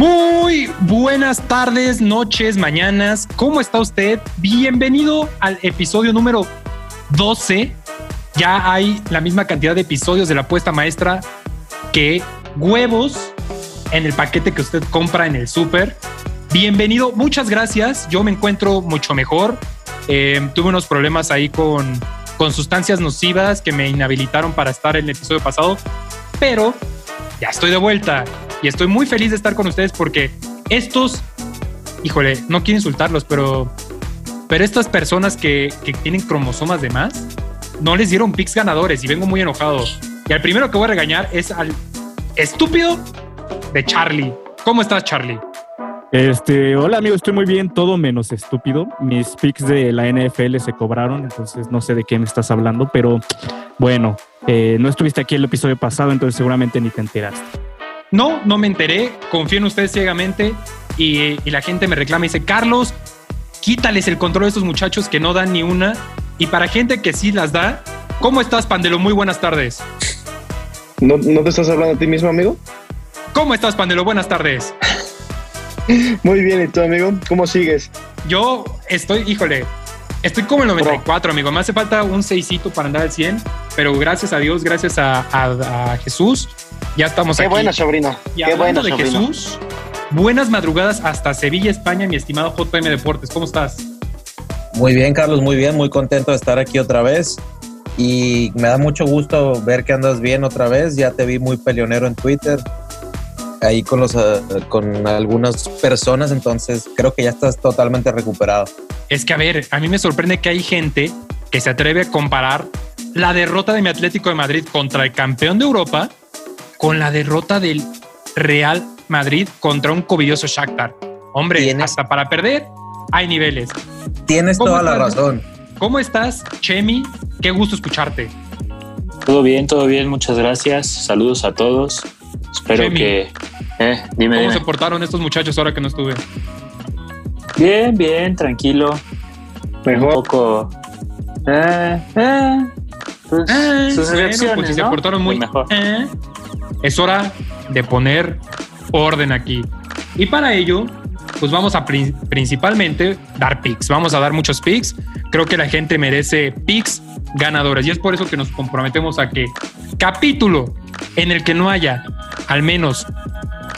Muy buenas tardes, noches, mañanas. ¿Cómo está usted? Bienvenido al episodio número 12. Ya hay la misma cantidad de episodios de la puesta maestra que huevos en el paquete que usted compra en el súper. Bienvenido, muchas gracias. Yo me encuentro mucho mejor. Eh, tuve unos problemas ahí con, con sustancias nocivas que me inhabilitaron para estar en el episodio pasado, pero ya estoy de vuelta y estoy muy feliz de estar con ustedes porque estos, híjole, no quiero insultarlos, pero, pero estas personas que, que tienen cromosomas de más, no les dieron picks ganadores y vengo muy enojado. Y al primero que voy a regañar es al estúpido de Charlie. ¿Cómo estás, Charlie? Este, hola amigo, estoy muy bien, todo menos estúpido. Mis picks de la NFL se cobraron, entonces no sé de qué me estás hablando, pero bueno, eh, no estuviste aquí el episodio pasado, entonces seguramente ni te enteraste. No, no me enteré, confío en ustedes ciegamente y, y la gente me reclama y dice, Carlos, quítales el control de estos muchachos que no dan ni una. Y para gente que sí las da, ¿cómo estás, Pandelo? Muy buenas tardes. ¿No, ¿No te estás hablando a ti mismo, amigo? ¿Cómo estás, Pandelo? Buenas tardes. Muy bien, ¿y tú, amigo? ¿Cómo sigues? Yo estoy, híjole, estoy como el 94, amigo. Me hace falta un seisito para andar al 100, pero gracias a Dios, gracias a, a- a Jesús, ya estamos Qué aquí. buena, sobrino. Y Qué hablando buena, de sobrino. Jesús, buenas madrugadas hasta Sevilla, España, mi estimado JM Deportes. ¿Cómo estás? Muy bien, Carlos, muy bien, muy contento de estar aquí otra vez. Y me da mucho gusto ver que andas bien otra vez. Ya te vi muy peleonero en Twitter, ahí con, los, eh, con algunas personas, entonces creo que ya estás totalmente recuperado. Es que, a ver, a mí me sorprende que hay gente que se atreve a comparar la derrota de mi Atlético de Madrid contra el campeón de Europa con la derrota del Real Madrid contra un covidioso Shakhtar. Hombre, Tienes- hasta para perder hay niveles. Tienes ¿Cómo toda la razón. ¿Cómo estás, Chemi? Qué gusto escucharte. Todo bien, todo bien, muchas gracias. Saludos a todos. Espero que. Eh, dime, ¿Cómo dime. se portaron estos muchachos ahora que no estuve? Bien, bien, tranquilo. Un Mejor. poco. Eh, eh, pues, Ah, sus bueno, pues si se ¿no? portaron muy mejor. eh, es hora de poner orden aquí. Y para ello, pues vamos a prin- principalmente dar picks. Vamos a dar muchos picks. Creo que la gente merece picks ganadores. Y es por eso que nos comprometemos a que capítulo en el que no haya al menos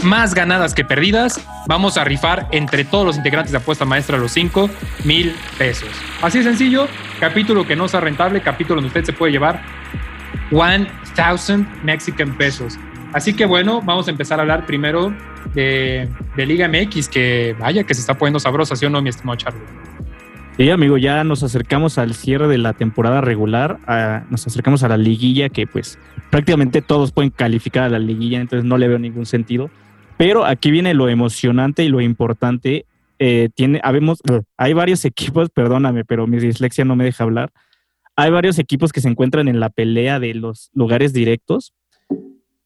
más ganadas que perdidas, vamos a rifar entre todos los integrantes de Apuesta Maestra los 5 mil pesos. Así de sencillo, capítulo que no sea rentable, capítulo donde usted se puede llevar 1000 Mexican pesos. Así que bueno, vamos a empezar a hablar primero de, Liga MX, que vaya que se está poniendo sabrosa, ¿sí o no, mi estimado Charlie? Sí, amigo, ya nos acercamos al cierre de la temporada regular, a- nos acercamos a la liguilla que pues prácticamente todos pueden calificar a la liguilla, entonces no le veo ningún sentido. Pero aquí viene lo emocionante y lo importante. eh, tiene, habemos, hay varios equipos, perdóname, pero mi dislexia no me deja hablar. Hay varios equipos que se encuentran en la pelea de los lugares directos.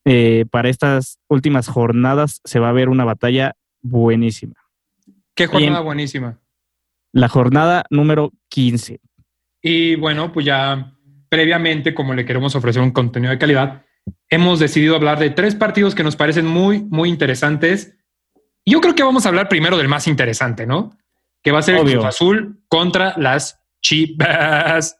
Eh, para estas últimas jornadas se va a ver una batalla buenísima. Qué jornada Bien. buenísima. La jornada número 15. Y bueno, pues ya previamente, como le queremos ofrecer un contenido de calidad, hemos decidido hablar de tres partidos que nos parecen muy, muy interesantes. Yo creo que vamos a hablar primero del más interesante, ¿no? Que va a ser el. Cruz Azul contra las Chivas.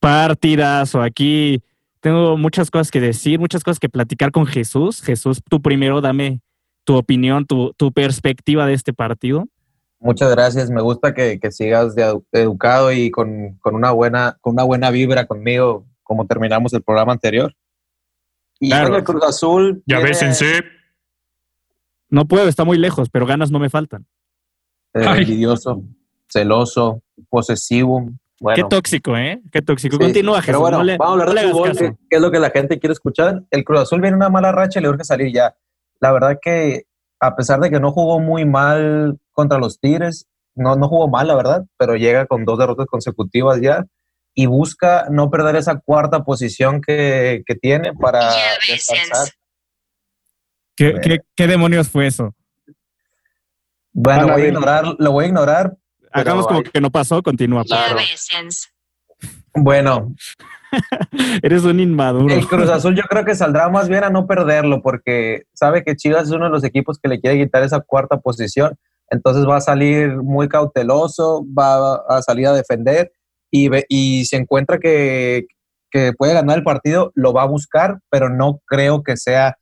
Partidazo. Aquí tengo muchas cosas que decir, muchas cosas que platicar con Jesús. Jesús, tú primero dame tu opinión, tu, tu perspectiva de este partido. Muchas gracias. Me gusta que, que sigas de edu- educado y con, con una buena, con una buena vibra conmigo, como terminamos el programa anterior. Y Claro. el Cruz Azul. Ya ves, Sense. No puedo, está muy lejos, pero ganas no me faltan. eh, envidioso, celoso, posesivo. Bueno, Qué tóxico, ¿eh? Qué tóxico. Sí, Continúa, Pero Jesús. bueno, no le- vamos a hablar no de fútbol, que es lo que la gente quiere escuchar. El Cruz Azul viene una mala racha y le urge salir ya. La verdad que, a pesar de que no jugó muy mal contra los Tigres, no, no jugó mal, la verdad, pero llega con dos derrotas consecutivas ya y busca no perder esa cuarta posición que, que tiene para descansar. ¿Qué, qué, qué demonios fue eso? Bueno, voy a ignorar, lo voy a ignorar. pero Hagamos como que no pasó, continúa. Claro. Bueno, Eres un inmaduro. El Cruz Azul yo creo que saldrá más bien a no perderlo porque sabe que Chivas es uno de los equipos que le quiere quitar esa cuarta posición. Entonces va a salir muy cauteloso, va a salir a defender y, ve- y se encuentra que, que puede ganar el partido, lo va a buscar, pero no creo que sea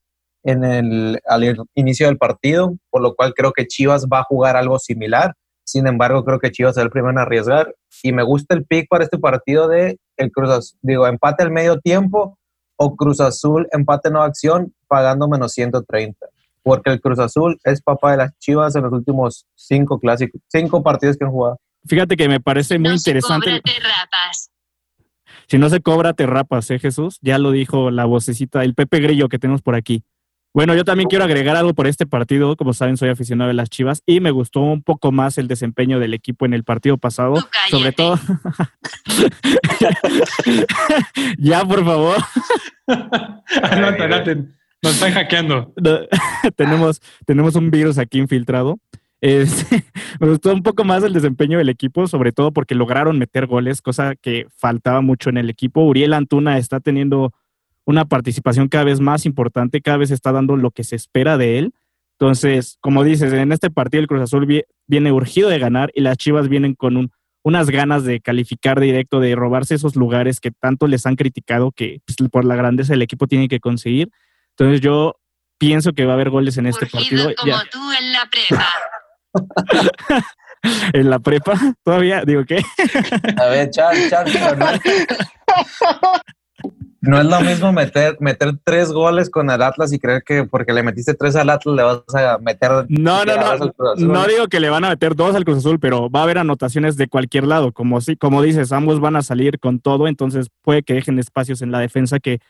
en el, al inicio del partido, por lo cual creo que Chivas va a jugar algo similar. Sin embargo, creo que Chivas es el primero en arriesgar y me gusta el pick para este partido de el Cruz Azul, digo, empate al medio tiempo o Cruz Azul empate no acción pagando menos 130. Porque el Cruz Azul es papá de las Chivas en los últimos cinco clásicos, cinco partidos que han jugado. Fíjate que me parece muy interesante. Si no se cobra, te rapas, ¿eh, Jesús? Ya lo dijo la vocecita, el Pepe Grillo que tenemos por aquí. Bueno, yo también quiero agregar algo por este partido. Como saben, soy aficionado de las Chivas y me gustó un poco más el desempeño del equipo en el partido pasado. Sobre todo. ya, por favor. adelante, adelante. Nos están hackeando. Tenemos, tenemos un virus aquí infiltrado. Me gustó un poco más el desempeño del equipo, sobre todo porque lograron meter goles, cosa que faltaba mucho en el equipo. Uriel Antuna está teniendo una participación cada vez más importante, cada vez está dando lo que se espera de él. Entonces, como dices, en este partido el Cruz Azul vi- viene urgido de ganar y las Chivas vienen con un- unas ganas de calificar directo, de robarse esos lugares que tanto les han criticado que pues, por la grandeza del equipo tienen que conseguir. Entonces yo pienso que va a haber goles en este partido. Ya- tú en la prepa. en la prepa, todavía, digo, ¿qué? A ver, Char, Char, pero no, es lo mismo meter, meter tres goles con el Atlas y creer que porque le metiste tres al Atlas le vas a meter. No, no, no, al Cruz Azul. no digo que le van a meter dos al Cruz Azul, pero va a haber anotaciones de cualquier lado, como si, como dices, ambos van a salir con todo, entonces puede que dejen espacios en la defensa que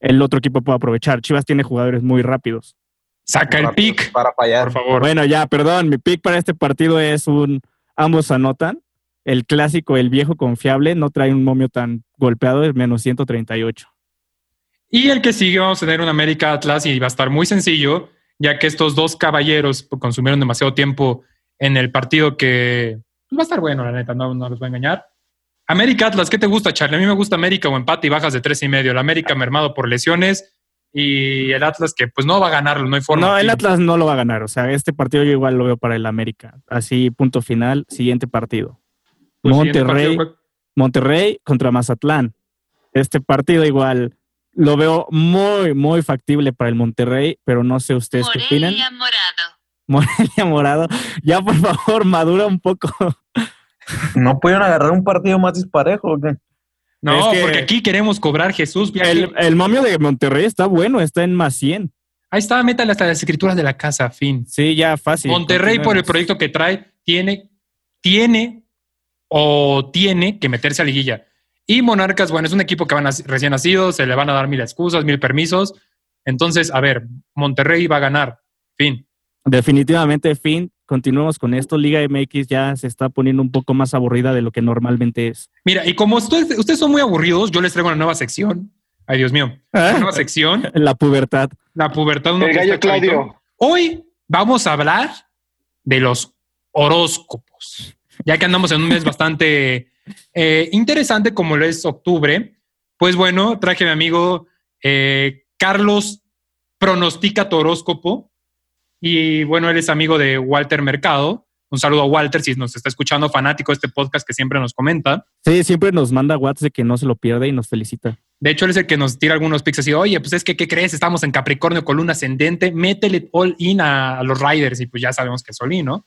el otro equipo pueda aprovechar. Chivas tiene jugadores muy rápidos. Saca el pick, Para fallar. por favor. Bueno, ya, perdón, mi pick para este partido es un ambos anotan. El clásico, el viejo confiable, no trae un momio tan golpeado, es menos 138. Y el que sigue vamos a tener un América Atlas y va a estar muy sencillo, ya que estos dos caballeros consumieron demasiado tiempo en el partido que pues, va a estar bueno, la neta, no, no los voy a engañar. América Atlas, ¿qué te gusta, Charlie? A mí me gusta América o empate y bajas de tres y medio. El América mermado por lesiones y el Atlas que pues no va a ganarlo, no hay forma. No, el. Atlas no lo va a ganar. O sea, este partido yo igual lo veo para el América. Así, punto final, siguiente partido. Pues, Monterrey, partido, Monterrey contra Mazatlán. Este partido igual lo veo muy, muy factible para el Monterrey, pero no sé ustedes qué opinan. Morelia Morado. Morelia Morado. Ya, por favor, madura un poco. ¿No pudieron agarrar un partido más disparejo? o qué? No, Es que- porque aquí queremos cobrar Jesús. viaje. El, el momio de Monterrey está bueno, está en más 100. Ahí está, métale hasta las escrituras de la casa, fin. Sí, ya fácil. Monterrey por el proyecto que trae tiene, tiene o tiene que meterse a liguilla. Y Monarcas, bueno, es un equipo que van a, recién nacido, se le van a dar mil excusas, mil permisos. Entonces, a ver, Monterrey va a ganar. Fin. Definitivamente, fin. Continuemos con esto. Liga MX ya se está poniendo un poco más aburrida de lo que normalmente es. Mira, y como ustedes, ustedes son muy aburridos, yo les traigo una nueva sección. Ay, Dios mío. Una nueva sección, La pubertad. la pubertad. El gallo. Claudio. Hoy vamos a hablar de los horóscopos, ya que andamos en un mes bastante eh, interesante como lo es octubre. Pues bueno, traje a mi amigo eh, Carlos Pronostica tu horóscopo y bueno, él es amigo de Walter Mercado. Un saludo a Walter si nos está escuchando, fanático de este podcast que siempre nos comenta. Sí, siempre nos manda WhatsApp de que no se lo pierde y nos felicita. De hecho, él es el que nos tira algunos pics así, oye, pues es que, ¿qué crees? Estamos en Capricornio con luna ascendente, métele all in a, a los Riders y pues ya sabemos que es all in, ¿no?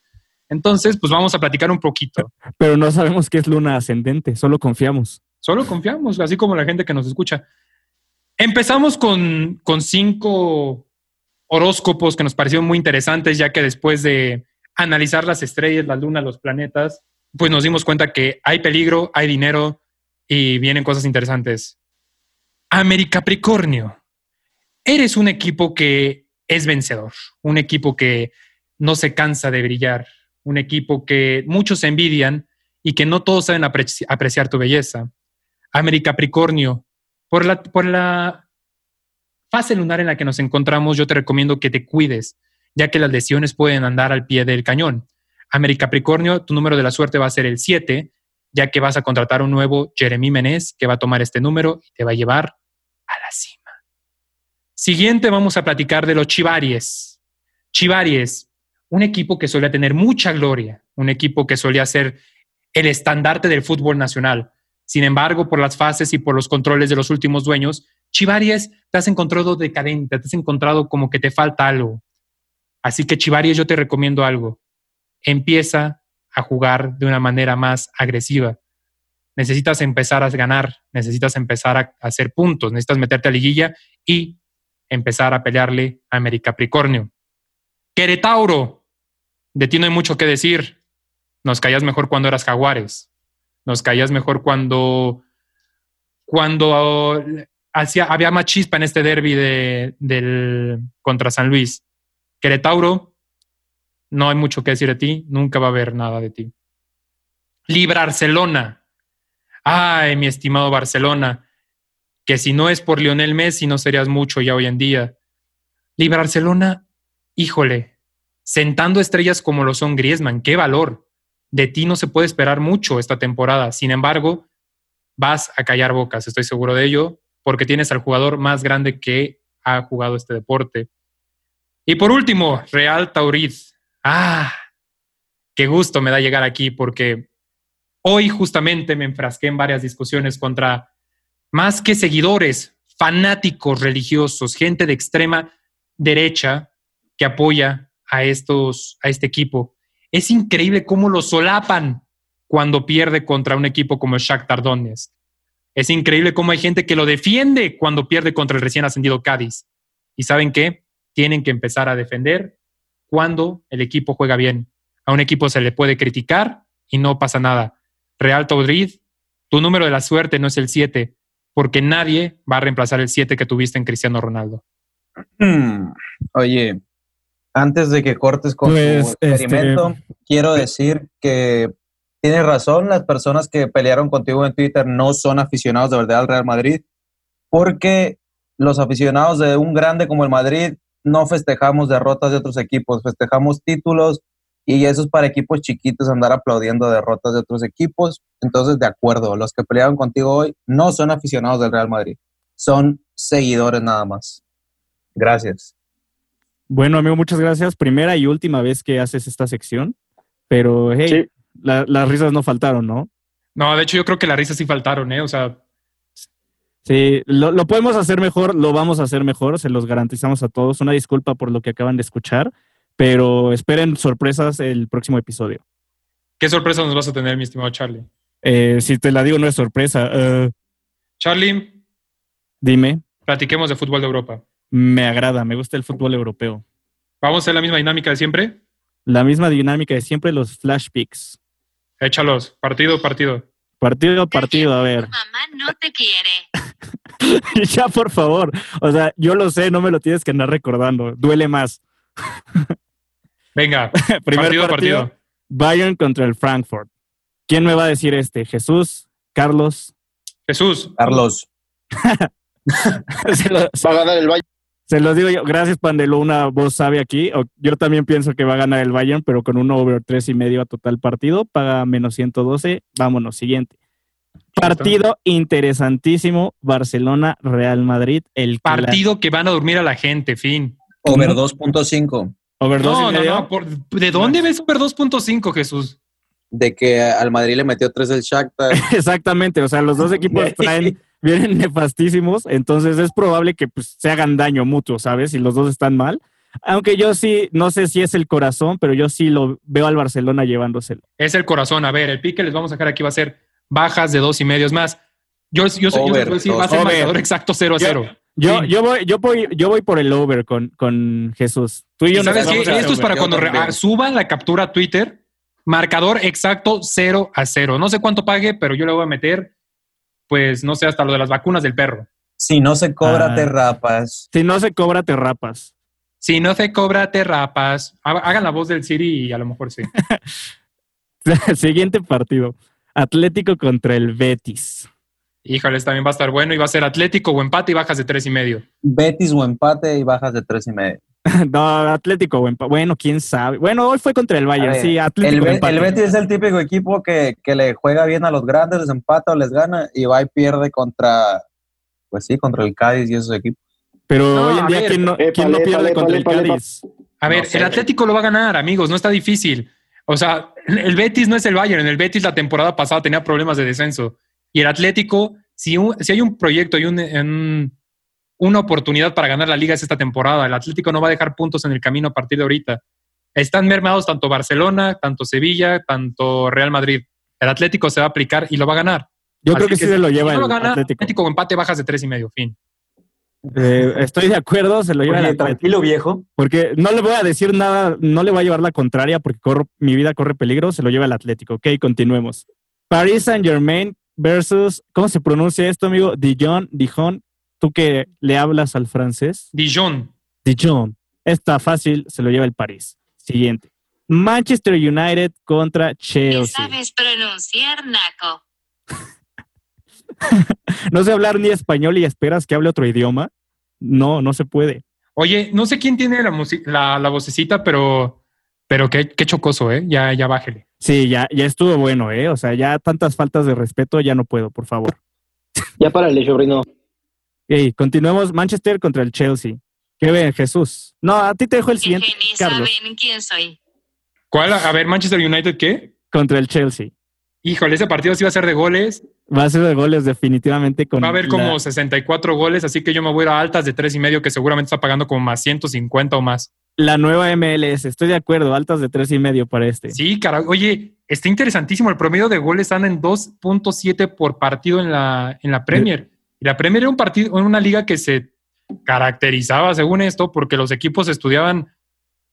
Entonces, pues vamos a platicar un poquito. Pero no sabemos qué es luna ascendente, solo confiamos. Solo confiamos, así como la gente que nos escucha. Empezamos con, con cinco horóscopos que nos parecieron muy interesantes, ya que después de analizar las estrellas, la luna, los planetas, pues nos dimos cuenta que hay peligro, hay dinero y vienen cosas interesantes. Americapricornio, eres un equipo que es vencedor, un equipo que no se cansa de brillar, un equipo que muchos envidian y que no todos saben apreci- apreciar tu belleza. Americapricornio, por la, por la fase lunar en la que nos encontramos, yo te recomiendo que te cuides, ya que las lesiones pueden andar al pie del cañón. Americapricornio, tu número de la suerte va a ser el 7, ya que vas a contratar un nuevo Jeremy Menez que va a tomar este número y te va a llevar a la cima. Siguiente, vamos a platicar de los Chivaries. Chivaries, un equipo que solía tener mucha gloria, un equipo que solía ser el estandarte del fútbol nacional. Sin embargo, por las fases y por los controles de los últimos dueños, Chivaries te has encontrado decadente, te has encontrado como que te falta algo. Así que Chivaries, yo te recomiendo algo. Empieza a jugar de una manera más agresiva. Necesitas empezar a ganar, necesitas empezar a hacer puntos, necesitas meterte a liguilla y empezar a pelearle a Americapricornio. Queretauro, de ti no hay mucho que decir. Nos caías mejor cuando eras Jaguares. Nos caías mejor cuando, cuando hacía, había más chispa en este derby de, del, contra San Luis. Queretauro, no hay mucho que decir de ti, nunca va a haber nada de ti. Librarcelona. Ay, mi estimado Barcelona, que si no es por Lionel Messi no serías mucho ya hoy en día. Librarcelona, híjole, sentando estrellas como lo son Griezmann, qué valor. De ti no se puede esperar mucho esta temporada. Sin embargo, vas a callar bocas, estoy seguro de ello, porque tienes al jugador más grande que ha jugado este deporte. Y por último, Real Taurid. Ah, qué gusto me da llegar aquí porque hoy justamente me enfrasqué en varias discusiones contra más que seguidores, fanáticos religiosos, gente de extrema derecha que apoya a estos a este equipo. Es increíble cómo lo solapan cuando pierde contra un equipo como el Shakhtar Donetsk. Es increíble cómo hay gente que lo defiende cuando pierde contra el recién ascendido Cádiz. ¿Y saben qué? Tienen que empezar a defender cuando el equipo juega bien. A un equipo se le puede criticar y no pasa nada. Real Madrid, tu número de la suerte no es el 7, porque nadie va a reemplazar el 7 que tuviste en Cristiano Ronaldo. Oye, antes de que cortes con Pues, tu experimento, este- quiero decir que tienes razón, las personas que pelearon contigo en Twitter no son aficionados de verdad al Real Madrid, porque los aficionados de un grande como el Madrid no festejamos derrotas de otros equipos, festejamos títulos y eso es para equipos chiquitos andar aplaudiendo derrotas de otros equipos. Entonces, de acuerdo, los que pelearon contigo hoy no son aficionados del Real Madrid, son seguidores nada más. Gracias. Bueno, amigo, muchas gracias. Primera y última vez que haces esta sección, pero hey, Sí. la- las risas no faltaron, ¿no? No, de hecho yo creo que las risas sí faltaron, ¿eh? O sea, Sí, lo, lo podemos hacer mejor, lo vamos a hacer mejor, se los garantizamos a todos. Una disculpa por lo que acaban de escuchar, pero esperen sorpresas el próximo episodio. ¿qué sorpresa nos vas a tener, mi estimado Charlie? Eh, si te la digo, no es sorpresa. Eh, Charlie, dime, platiquemos de fútbol de Europa. Me agrada, me gusta el fútbol europeo. ¿Vamos a hacer la misma dinámica de siempre? La misma dinámica de siempre, los flash picks. Échalos, partido, partido. Partido a partido, a ver. Mamá no te quiere. ya, por favor. O sea, yo lo sé, no me lo tienes que andar recordando. Duele más. Venga, Primer partido, partido, partido. Bayern contra el Frankfurt. ¿Quién me va a decir este? ¿Jesús? ¿Carlos? Jesús, Carlos, se, lo, Va a ganar el Valle. Se los digo yo. Gracias, Pandelo, una voz sabe aquí. Yo también pienso que va a ganar el Bayern, pero con un over tres y medio a total partido. Paga menos 112. Vámonos, siguiente. Partido interesantísimo. Barcelona-Real Madrid. El partido que van a dormir a la gente, fin. over 2.5. Over No, no, no. por- ¿De dónde ves Super 2.5, Jesús? De que al Madrid le metió 3 el Shakhtar. Exactamente, o sea, los dos equipos traen, vienen nefastísimos, entonces es probable que pues, se hagan daño mutuo, ¿sabes? Si los dos están mal. Aunque yo sí, no sé si es el corazón, pero yo sí lo veo al Barcelona llevándoselo. Es el corazón. A ver, el pique les vamos a dejar aquí va a ser bajas de dos y medios más. Yo, yo, sé- yo Over, les voy a decir, va a ser over. marcador exacto 0 a 0. Yo, Sí. yo, voy, yo, voy, yo voy por el over con, con Jesús. Tú y Y yo nos sabes qué? Esto es para Yo cuando suban la captura a Twitter. Marcador exacto 0 a 0. No sé cuánto pague, pero yo le voy a meter, pues no sé, hasta lo de las vacunas del perro. Si no se cobra, Ah. te rapas. Si no se cobra, te rapas. Si no se cobra, te rapas. Ha- Hagan la voz del Siri y a lo mejor sí. Siguiente partido. Atlético contra el Betis. Híjoles, también va a estar bueno y va a ser Atlético o empate y bajas de tres y medio. Betis o empate y bajas de tres y medio. no, Atlético o empate. Bueno, quién sabe. Bueno, hoy fue contra el Bayern. ver, Sí, El, Atlético empate. el Betis es el típico equipo que, que le juega bien a los grandes, les empata o les gana y va y pierde contra, pues sí, contra el Cádiz y esos equipos. Pero No, hoy en día, ver. ¿quién no, quién no pierde contra el. Cádiz? A ver, No sé. el Atlético lo va a ganar, amigos, no está difícil. O sea, el Betis no es el Bayern. El Betis la temporada pasada tenía problemas de descenso. Y el Atlético, si, un- si hay un proyecto y un- un- una oportunidad para ganar la liga es esta temporada. El Atlético no va a dejar puntos en el camino a partir de ahorita. Están mermados tanto Barcelona, tanto Sevilla, tanto Real Madrid. El Atlético se va a aplicar y lo va a ganar. Yo Así creo que, sí se lo lleva si no el lo gana, Atlético. o empate bajas de tres y medio, fin. Eh, estoy de acuerdo, se lo lleva el Oye, Atlético. tranquilo, viejo. Porque no le voy a decir nada, no le voy a llevar la contraria porque corro- mi vida corre peligro, se lo lleva el Atlético. Ok, continuemos. Paris Saint Germain versus, ¿cómo se pronuncia esto, amigo? Dijon, Dijon. Tú que le hablas al francés. Dijon. Dijon. Está fácil, se lo lleva el París. Siguiente. Manchester United contra ¿Qué Chelsea. sabes pronunciar, Naco? No sé hablar ni español y esperas que hable otro idioma. No, no se puede. Oye, no sé quién tiene la, la, la vocecita, pero, pero qué, qué chocoso, ¿eh? Ya, ya bájele. Sí, ya, ya estuvo bueno, ¿eh? O sea, ya tantas faltas de respeto, ya no puedo, por favor. Ya párale, sobrino. Ok, continuemos. Manchester contra el Chelsea. ¿Qué ven, Jesús? No, a ti te dejo el Que siguiente, ni Carlos. saben quién soy. ¿Cuál? A ver, Manchester United, ¿qué? Contra el Chelsea. Híjole, ese partido sí va a ser de goles. Va a ser de goles definitivamente con Va a haber como la- 64 goles, así que yo me voy a ir a altas de tres y medio, que seguramente está pagando como más 150 o más. la nueva MLS. Estoy de acuerdo, altas de tres y medio para este. Sí, carajo. Oye, está interesantísimo. El promedio de goles anda en 2.7 por partido en la, en la Premier. Y la Premier era un partido, una liga que se caracterizaba, según esto, porque los equipos estudiaban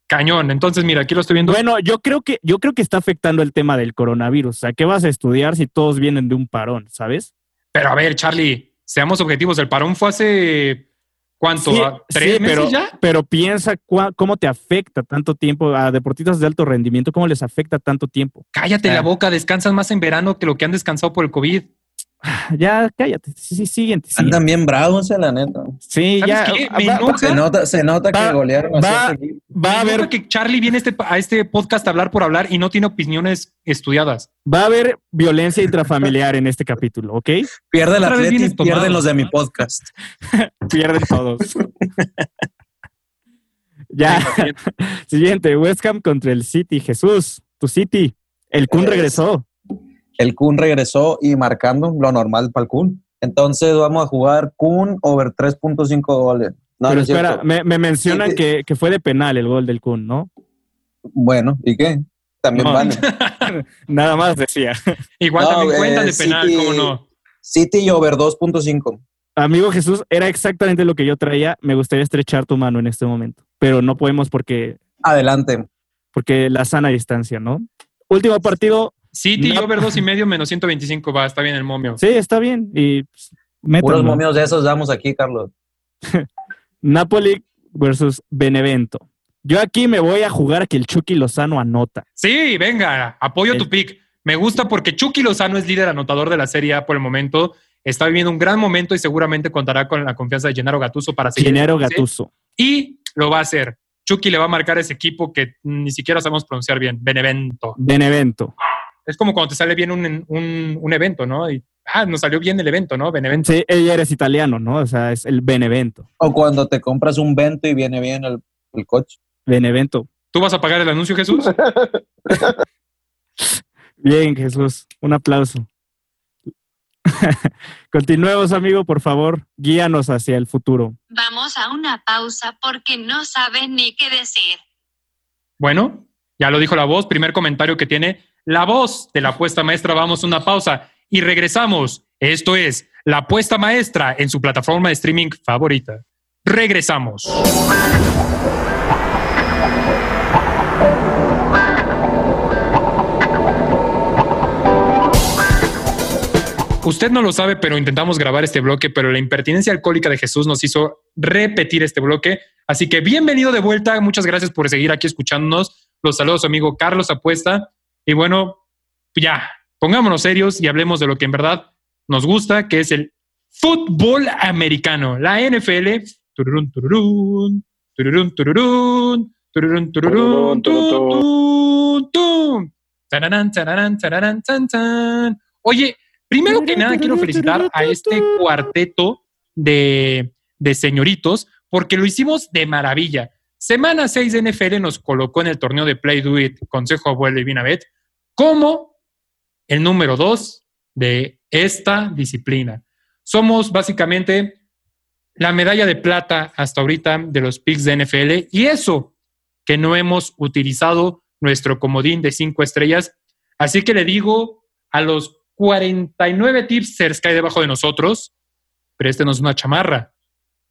cañón. Entonces, mira, aquí lo estoy viendo. Bueno, yo creo que yo creo que está afectando el tema del coronavirus. O sea, ¿qué vas a estudiar si todos vienen de un parón, sabes? Pero a ver, Charlie, seamos objetivos. El parón fue hace ¿cuánto? Sí, ¿A- ¿Tres sí, meses pero, ya? pero piensa cua- cómo te afecta tanto tiempo a deportistas de alto rendimiento, cómo les afecta tanto tiempo. Cállate Ah. la boca, descansan más en verano que lo que han descansado por el COVID. Ya, cállate. Sí, sí, siguiente. siguiente. Andan bien bravos, eh, la neta. Sí, ¿Sabes ya. va- va- enoja. Se nota, se nota Va- que golearon va- va a haber que Charlie viene a este, a este podcast a hablar por hablar y no tiene opiniones estudiadas. Va a haber violencia intrafamiliar en este capítulo, ¿ok? Pierde el Atleti, pierden los de mi podcast. Pierden todos. ya. Siguiente, West Ham contra el City. Jesús, tu City. El Kun Es- regresó. El Kun regresó y marcando lo normal para el Kun. Entonces vamos a jugar Kun over 3.5 goles. No, Pero no es espera, me, me mencionan Sí, que, que fue de penal el gol del Kun, ¿no? Bueno, ¿y qué? También No. vale. Nada más decía. Igual No, también eh, cuentan de penal, City- ¿cómo no? City y over 2.5. Amigo Jesús, era exactamente lo que yo traía. Me gustaría estrechar tu mano en este momento, pero no podemos porque, Adelante. porque la sana distancia, ¿no? Último partido. City No. over dos y medio menos 125 va, está bien el momio. Sí, está bien. Y pues, Puros momios de esos damos aquí, Carlos. Napoli versus Benevento. Yo aquí me voy a jugar a que el Chucky Lozano anota. Sí, venga, apoyo El- tu pick. Me gusta porque Chucky Lozano es líder anotador de la Serie A por el momento. Está viviendo un gran momento y seguramente contará con la confianza de Gennaro Gattuso para seguir. Gennaro ¿sí? Gattuso. Y lo va a hacer. Chucky le va a marcar a ese equipo que ni siquiera sabemos pronunciar bien. Benevento. Benevento. Es como cuando te sale bien un, un- un evento, ¿no? Y, ah, nos salió bien el evento, ¿no? Benevento. Sí, ella eres italiano, ¿no? O sea, es el Benevento. O cuando te compras un vento y viene bien el, el coche. Benevento. ¿Tú vas a pagar el anuncio, Jesús? Bien, Jesús. Un aplauso. Continuemos, amigo, por favor. Guíanos hacia el futuro. Vamos a una pausa porque no sabes ni qué decir. Bueno, ya lo dijo la voz. Primer comentario que tiene la voz de la apuesta maestra. Vamos a una pausa y regresamos. Esto es la apuesta maestra en su plataforma de streaming favorita. Regresamos. Usted no lo sabe, pero intentamos grabar este bloque, pero la impertinencia alcohólica de Jesús nos hizo repetir este bloque. Así que bienvenido de vuelta. Muchas gracias por seguir aquí escuchándonos. Los saludos, amigo Carlos Apuesta. Y bueno, ya, pongámonos serios y hablemos de lo que en verdad nos gusta, que es el fútbol americano, la NFL. Tururún, tururún, tururún, tururún, tururún, tururún, tururún, tururún. Tararán, tararán, tararán, tan, tan. Oye, primero que nada quiero felicitar a este cuarteto de, de señoritos porque lo hicimos de maravilla. Semana 6 de NFL nos colocó en el torneo de Play Do It, Consejo Abuelo y Binabet, como el número 2 de esta disciplina. Somos básicamente la medalla de plata hasta ahorita de los picks de NFL y eso que no hemos utilizado nuestro comodín de cinco estrellas. Así que le digo a los 49 tipsters que hay debajo de nosotros, préstenos una chamarra,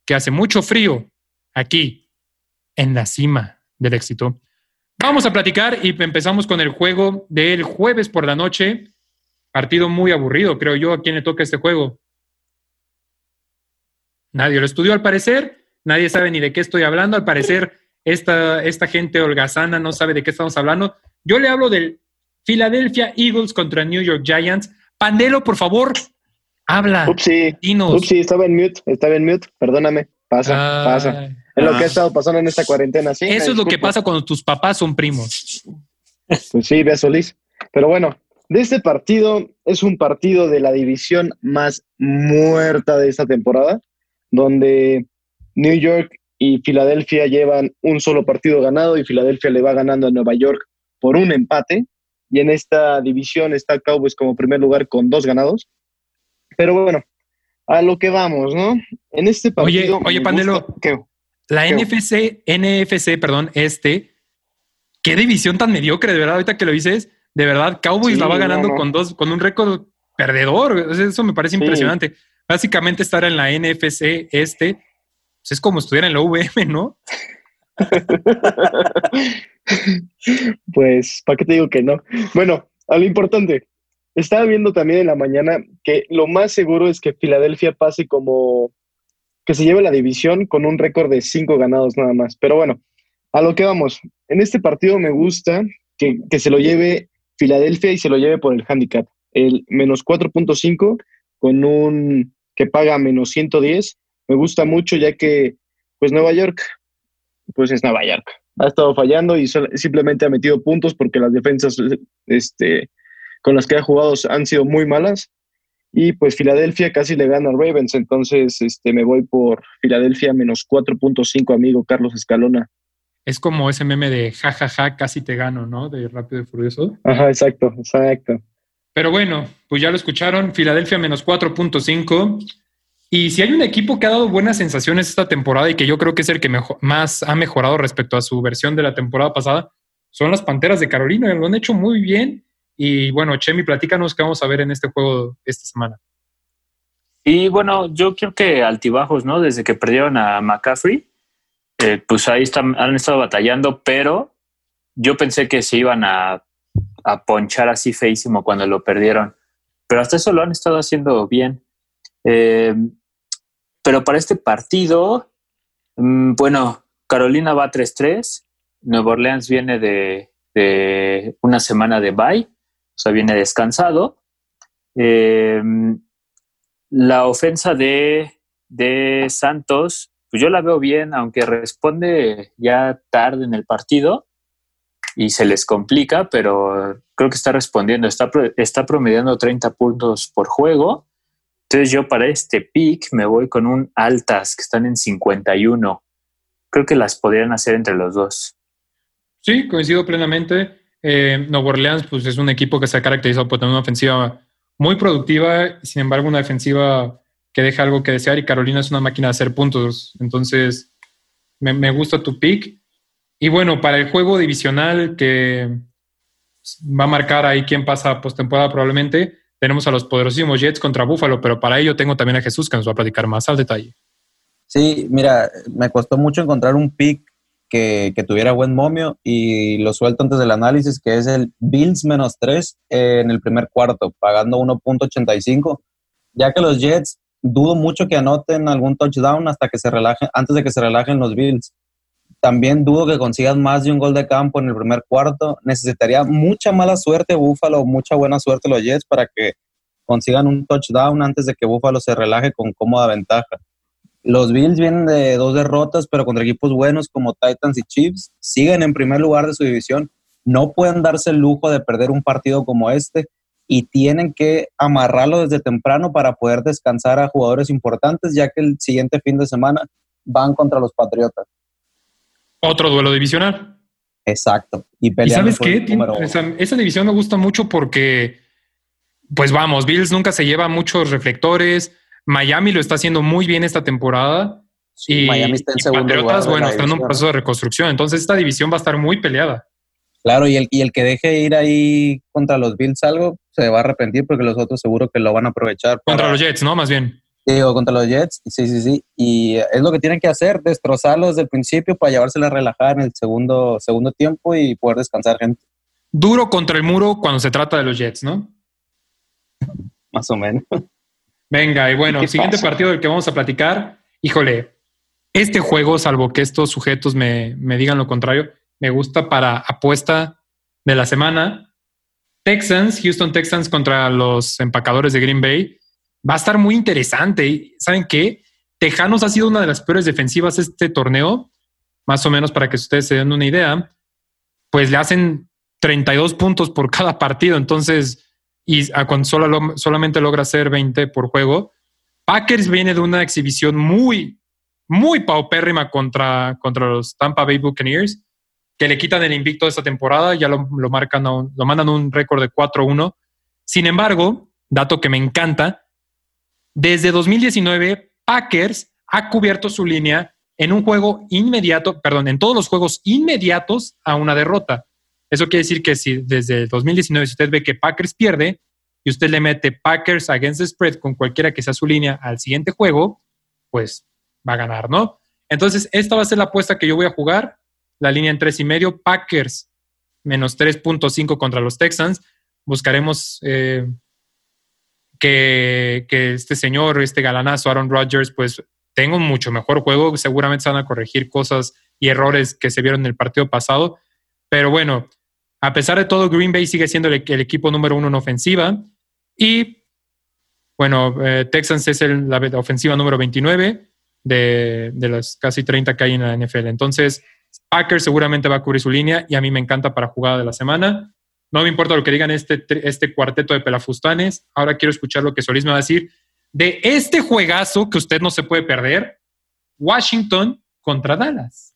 que hace mucho frío aquí, en la cima del éxito. Vamos a platicar y empezamos con el juego del jueves por la noche. Partido muy aburrido, creo yo. ¿A quién le toca este juego? Nadie lo estudió al parecer. Nadie sabe ni de qué estoy hablando. Al parecer, esta, esta gente holgazana no sabe de qué estamos hablando. Yo le hablo del Philadelphia Eagles contra New York Giants. Pandelo, por favor, habla. Upsi, upsi, estaba en mute, estaba en mute, perdóname. Pasa, Ay. pasa. Es lo que Ah. ha estado pasando en esta cuarentena, sí. Eso es lo que pasa cuando tus papás son primos. Pues sí, ve Solís. Pero bueno, de este partido es un partido de la división más muerta de esta temporada, donde New York y Filadelfia llevan un solo partido ganado y Filadelfia le va ganando a Nueva York por un empate. Y en esta división está Cowboys como primer lugar con dos ganados. Pero bueno, a lo que vamos, ¿no? En este Oye, partido. oye, me Pandelo. gusta-. La ¿Qué? NFC, NFC, perdón, este, qué división tan mediocre, de verdad, ahorita que lo dices, de verdad, Cowboys Sí, la va ganando no. con dos, con un récord perdedor. Eso me parece Sí. impresionante. Básicamente estar en la NFC este, pues es como estuviera en la VM, ¿no? Pues, ¿para qué te digo que no? Bueno, a lo importante. Estaba viendo también en la mañana que lo más seguro es que Filadelfia pase como que se lleve la división con un récord de cinco ganados nada más. Pero bueno, a lo que vamos. En este partido me gusta que, que se lo lleve Filadelfia y se lo lleve por el handicap. El menos 4.5 con un que paga menos 110. Me gusta mucho ya que, pues Nueva York, pues es Nueva York ha estado fallando y simplemente ha metido puntos porque las defensas este, con las que ha jugado han sido muy malas. Y pues Filadelfia casi le gana a Ravens, entonces este, me voy por Filadelfia menos 4.5, amigo Carlos Escalona. Es como ese meme de jajaja, casi te gano, ¿no? De Rápido y Furioso. Ajá, exacto, exacto. Pero bueno, pues ya lo escucharon, Filadelfia menos 4.5. Y si hay un equipo que ha dado buenas sensaciones esta temporada y que yo creo que es el que más ha mejorado respecto a su versión de la temporada pasada, son las Panteras de Carolina. Lo han hecho muy bien. Y bueno, Chemi, platícanos qué vamos a ver en este juego esta semana. Y bueno, yo creo que altibajos, ¿no? Desde que perdieron a McCaffrey, eh, pues ahí están, han estado batallando, pero yo pensé que se iban a, a ponchar así feísimo cuando lo perdieron. Pero hasta eso lo han estado haciendo bien. Eh, pero para este partido, mm, bueno, Carolina va 3-3, Nueva Orleans viene de, de una semana de bye, sea, viene descansado. Eh, la ofensa de, de Santos, pues yo la veo bien, aunque responde ya tarde en el partido y se les complica, pero creo que está respondiendo, está, está promediando 30 puntos por juego. Entonces yo para este pick me voy con un altas que están en 51. Creo que las podrían hacer entre los dos. Sí, coincido plenamente. Eh, Nueva Orleans pues, es un equipo que se ha caracterizado por tener una ofensiva muy productiva, sin embargo, una defensiva que deja algo que desear y Carolina es una máquina de hacer puntos. Entonces, me, me gusta tu pick. Y bueno, para el juego divisional que va a marcar ahí quién pasa postemporada probablemente, tenemos a los poderosísimos Jets contra Buffalo, pero para ello tengo también a Jesús que nos va a platicar más al detalle. Sí, mira, me costó mucho encontrar un pick que, que tuviera buen momio y lo suelto antes del análisis, que es el Bills menos 3 en el primer cuarto, pagando 1.85, ya que los Jets dudo mucho que anoten algún touchdown hasta que se relajen, antes de que se relajen los Bills. También dudo que consigan más de un gol de campo en el primer cuarto. Necesitaría mucha mala suerte Buffalo, mucha buena suerte los Jets para que consigan un touchdown antes de que Buffalo se relaje con cómoda ventaja. Los Bills vienen de dos derrotas, pero contra equipos buenos como Titans y Chiefs. Siguen en primer lugar de su división. No pueden darse el lujo de perder un partido como este y tienen que amarrarlo desde temprano para poder descansar a jugadores importantes, ya que el siguiente fin de semana van contra los Patriotas. Otro duelo divisional. Exacto. Y, sabes qué? Esa, esa, división me gusta mucho porque, pues vamos, Bills nunca se lleva muchos reflectores. Miami lo está haciendo muy bien esta temporada. y, Miami está en segundo Patriotas, lugar bueno, la están en un proceso de reconstrucción. Entonces, esta división va a estar muy peleada. Claro, y el, y el que deje ir ahí contra los Bills algo, se va a arrepentir porque los otros seguro que lo van a aprovechar. Contra para- los Jets, ¿no? Más bien. Digo, contra los Jets, sí, sí, sí. Y es lo que tienen que hacer, destrozarlos desde el principio para llevársela a relajar en el segundo, segundo tiempo y poder descansar gente, Duro contra el muro cuando se trata de los Jets, ¿no? más o menos. Venga, y bueno, ¿Qué siguiente pasa? partido del que vamos a platicar. Híjole, este juego, salvo que estos sujetos me, me digan lo contrario, me gusta para apuesta de la semana. Texans, Houston Texans contra los empacadores de Green Bay. Va a estar muy interesante. ¿Saben qué? Tejanos ha sido una de las peores defensivas este torneo, más o menos para que ustedes se den una idea. Pues le hacen 32 puntos por cada partido. Entonces, y a cuando solo lo- solamente logra hacer 20 por juego. Packers viene de una exhibición muy, muy paupérrima contra, contra los Tampa Bay Buccaneers, que le quitan el invicto de esta temporada, ya lo, lo marcan, a un- lo mandan a un récord de 4-1. Sin embargo, dato que me encanta, desde 2019, Packers ha cubierto su línea en un juego inmediato, perdón, en todos los juegos inmediatos a una derrota. Eso quiere decir que si desde el 2019, si usted ve que Packers pierde y usted le mete Packers against the spread con cualquiera que sea su línea al siguiente juego, pues va a ganar, ¿no? Entonces, esta va a ser la apuesta que yo voy a jugar. La línea en tres y medio, Packers menos 3.5 contra los Texans. Buscaremos eh, que, que este señor, este galanazo Aaron Rodgers, pues tenga un mucho mejor juego. Seguramente se van a corregir cosas y errores que se vieron en el partido pasado. Pero bueno, a pesar de todo, Green Bay sigue siendo el, equipo número uno en ofensiva. Y bueno, eh, Texans es el- la ofensiva número 29 de, de las casi 30 que hay en la NFL. Entonces, Packers seguramente va a cubrir su línea y a mí me encanta para jugada de la semana. No me importa lo que digan este, este cuarteto de pelafustanes. Ahora quiero escuchar lo que Solís me va a decir de este juegazo que usted no se puede perder. Washington contra Dallas.